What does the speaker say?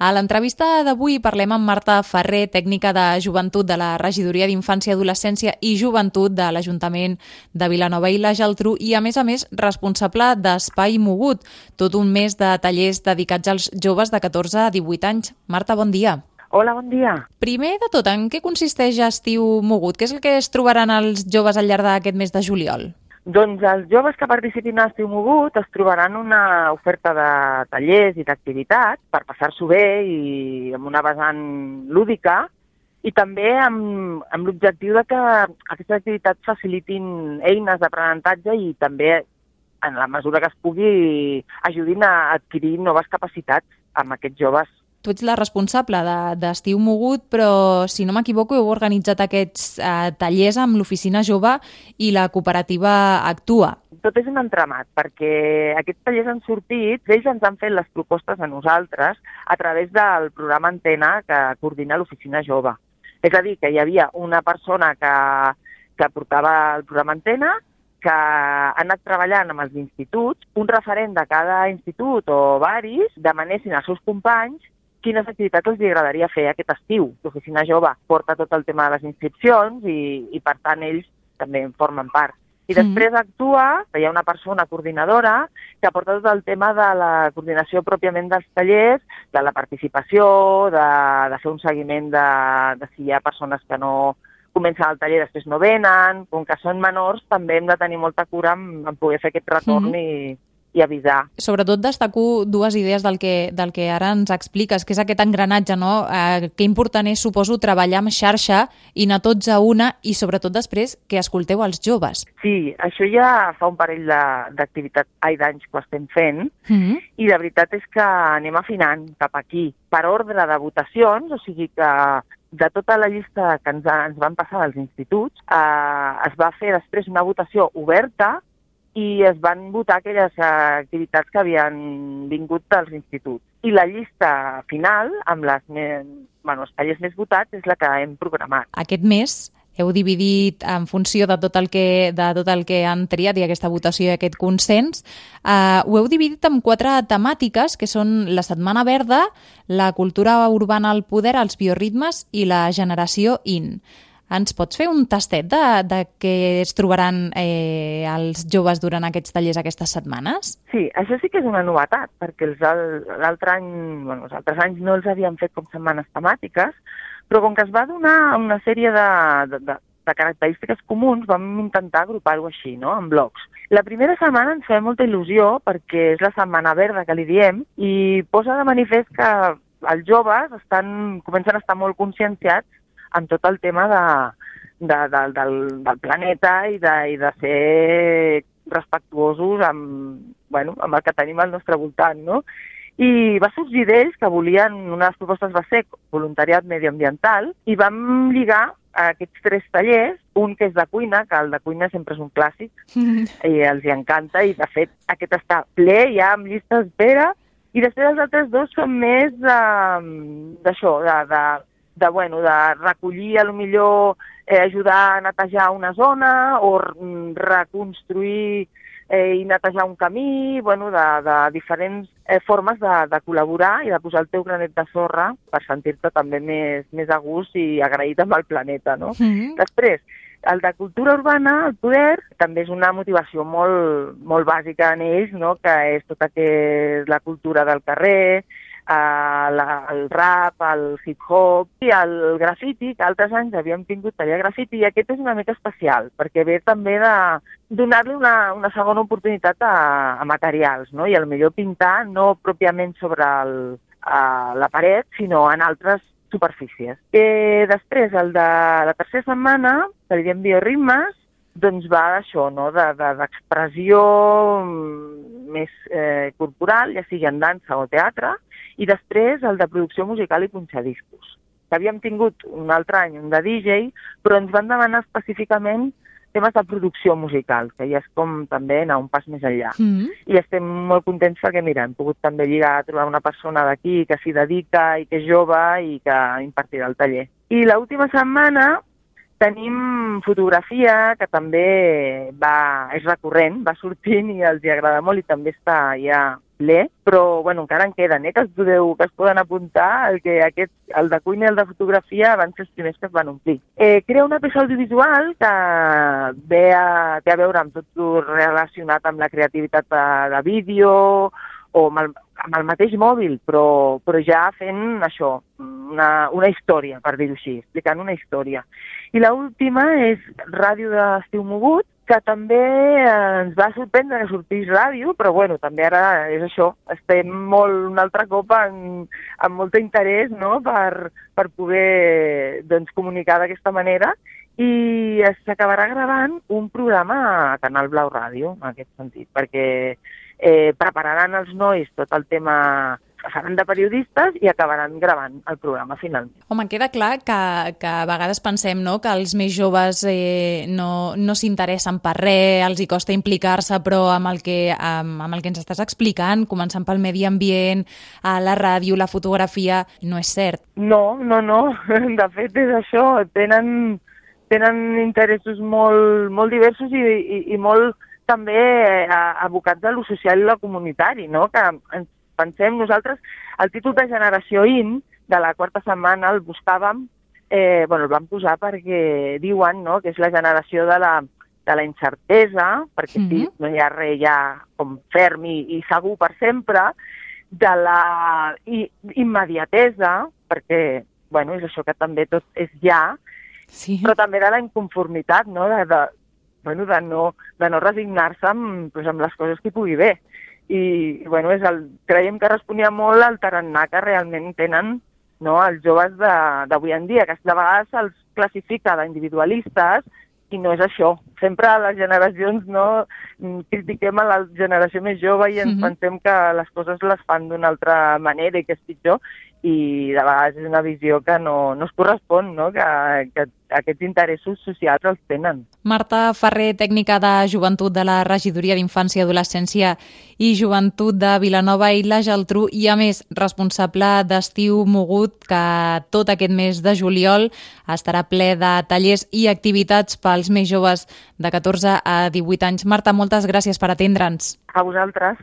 A l'entrevista d'avui parlem amb Marta Ferrer, tècnica de joventut de la Regidoria d'Infància, Adolescència i Joventut de l'Ajuntament de Vilanova i la Geltrú i, a més a més, responsable d'Espai Mogut, tot un mes de tallers dedicats als joves de 14 a 18 anys. Marta, bon dia. Hola, bon dia. Primer de tot, en què consisteix Estiu Mogut? Què és el que es trobaran els joves al llarg d'aquest mes de juliol? Doncs els joves que participin a Estiu Mogut es trobaran una oferta de tallers i d'activitats per passar-s'ho bé i amb una vessant lúdica i també amb, amb l'objectiu de que aquestes activitats facilitin eines d'aprenentatge i també, en la mesura que es pugui, ajudin a adquirir noves capacitats amb aquests joves tu ets la responsable d'Estiu de, Mogut, però si no m'equivoco heu organitzat aquests eh, tallers amb l'Oficina Jove i la cooperativa Actua. Tot és un entramat, perquè aquests tallers han sortit, ells ens han fet les propostes a nosaltres a través del programa Antena que coordina l'Oficina Jove. És a dir, que hi havia una persona que, que portava el programa Antena, que ha anat treballant amb els instituts, un referent de cada institut o varis demanessin als seus companys quines activitats els agradaria fer aquest estiu. L'Oficina Jove porta tot el tema de les inscripcions i, i per tant, ells també en formen part. I després actua, hi ha una persona coordinadora que porta tot el tema de la coordinació pròpiament dels tallers, de la participació, de, de fer un seguiment de, de si hi ha persones que no comencen el taller i després no venen. Com que són menors, també hem de tenir molta cura en, en poder fer aquest retorn mm -hmm. i, i avisar. Sobretot destaco dues idees del que, del que ara ens expliques, que és aquest engranatge, no? Eh, que important és, suposo, treballar amb xarxa i anar tots a una i sobretot després que escolteu els joves. Sí, això ja fa un parell d'activitats, ai, d'anys que ho estem fent mm -hmm. i la veritat és que anem afinant cap aquí per ordre de votacions, o sigui que de tota la llista que ens, ens van passar als instituts, eh, es va fer després una votació oberta i es van votar aquelles activitats que havien vingut dels instituts. I la llista final, amb les més, bueno, els tallers més votats, és la que hem programat. Aquest mes heu dividit en funció de tot el que, de tot el que han triat i aquesta votació i aquest consens, eh, ho heu dividit en quatre temàtiques, que són la Setmana Verda, la cultura urbana al poder, els bioritmes i la generació IN. Ens pots fer un tastet de, de què es trobaran eh, els joves durant aquests tallers aquestes setmanes? Sí, això sí que és una novetat, perquè l'altre any, bueno, els altres anys no els havíem fet com setmanes temàtiques, però com que es va donar una sèrie de, de, de, de característiques comuns, vam intentar agrupar-ho així, no?, en blocs. La primera setmana ens feia molta il·lusió perquè és la setmana verda que li diem i posa de manifest que els joves estan, comencen a estar molt conscienciats amb tot el tema de, de, de, del, del planeta i de, i de ser respectuosos amb, bueno, amb el que tenim al nostre voltant, no? I va sorgir d'ells que volien, una de les propostes va ser voluntariat medioambiental, i vam lligar a aquests tres tallers, un que és de cuina, que el de cuina sempre és un clàssic, i els hi encanta, i de fet aquest està ple ja amb llista d'espera, i després els altres dos són més d'això, de, de, de, bueno, de recollir, a lo millor eh, ajudar a netejar una zona o mm, reconstruir eh, i netejar un camí, bueno, de, de diferents eh, formes de, de col·laborar i de posar el teu granet de sorra per sentir-te també més, més a gust i agraït amb el planeta, no? Mm -hmm. Després, el de cultura urbana, el poder, també és una motivació molt, molt bàsica en ells, no? que és tota que és la cultura del carrer, eh, el rap, el hip-hop i el grafiti, que altres anys havíem tingut taller de grafiti, i aquest és una mica especial, perquè ve també de donar-li una, una segona oportunitat a, a materials, no? i al millor pintar no pròpiament sobre el, a la paret, sinó en altres superfícies. Eh, després, el de la tercera setmana, que li diem bioritmes, doncs va d'això, no? d'expressió de, més eh, corporal, ja sigui en dansa o teatre, i després el de producció musical i punxadiscos. Havíem tingut un altre any un de DJ, però ens van demanar específicament temes de producció musical, que ja és com també anar un pas més enllà. Mm -hmm. I estem molt contents perquè, mira, hem pogut també lligar a trobar una persona d'aquí que s'hi dedica i que és jove i que impartirà el taller. I l'última setmana tenim fotografia, que també va, és recurrent, va sortint i els hi agrada molt i també està ja ple, però bueno, encara en queden, eh, que es, podeu, que es poden apuntar, el, que aquest, el de cuina i el de fotografia van ser els primers que es van omplir. Eh, crea una peça audiovisual que ve a, té a veure amb tot relacionat amb la creativitat de, de vídeo o amb el, amb el mateix mòbil, però, però ja fent això, una, una història, per dir-ho així, explicant una història. I l'última és Ràdio d'Estiu Mogut, que també ens va sorprendre que sortís ràdio, però bueno, també ara és això, estem molt un altre cop en, amb molt interès no? per, per poder doncs, comunicar d'aquesta manera i s'acabarà gravant un programa a Canal Blau Ràdio, en aquest sentit, perquè eh, prepararan els nois tot el tema faran de periodistes i acabaran gravant el programa finalment. Home, queda clar que, que a vegades pensem no, que els més joves eh, no, no s'interessen per res, els hi costa implicar-se, però amb el, que, amb, amb el que ens estàs explicant, començant pel medi ambient, a la ràdio, la fotografia, no és cert. No, no, no. De fet, és això. Tenen, tenen interessos molt, molt diversos i, i, i molt també eh, abocats a lo social i lo comunitari, no? que ens pensem nosaltres, el títol de Generació IN de la quarta setmana el buscàvem, eh, bueno, el vam posar perquè diuen no, que és la generació de la, de la incertesa, perquè mm -hmm. sí, no hi ha res ja com ferm i, i segur per sempre, de la i, immediatesa, perquè bueno, és això que també tot és ja, sí. però també de la inconformitat, no? de, de, bueno, de no, de no resignar-se amb, pues, amb les coses que hi pugui bé. I, bueno, és el, creiem que responia molt al tarannà que realment tenen no, els joves d'avui en dia, que de vegades se'ls classifica d'individualistes i no és això. Sempre a les generacions no critiquem a la generació més jove i ens mm -hmm. pensem que les coses les fan d'una altra manera i que és pitjor i de vegades és una visió que no, no es correspon, no? Que, que aquests interessos socials els tenen. Marta Ferrer, tècnica de joventut de la Regidoria d'Infància, Adolescència i Joventut de Vilanova i la Geltrú i, a més, responsable d'Estiu Mogut, que tot aquest mes de juliol estarà ple de tallers i activitats pels més joves de 14 a 18 anys. Marta, moltes gràcies per atendre'ns. A vosaltres.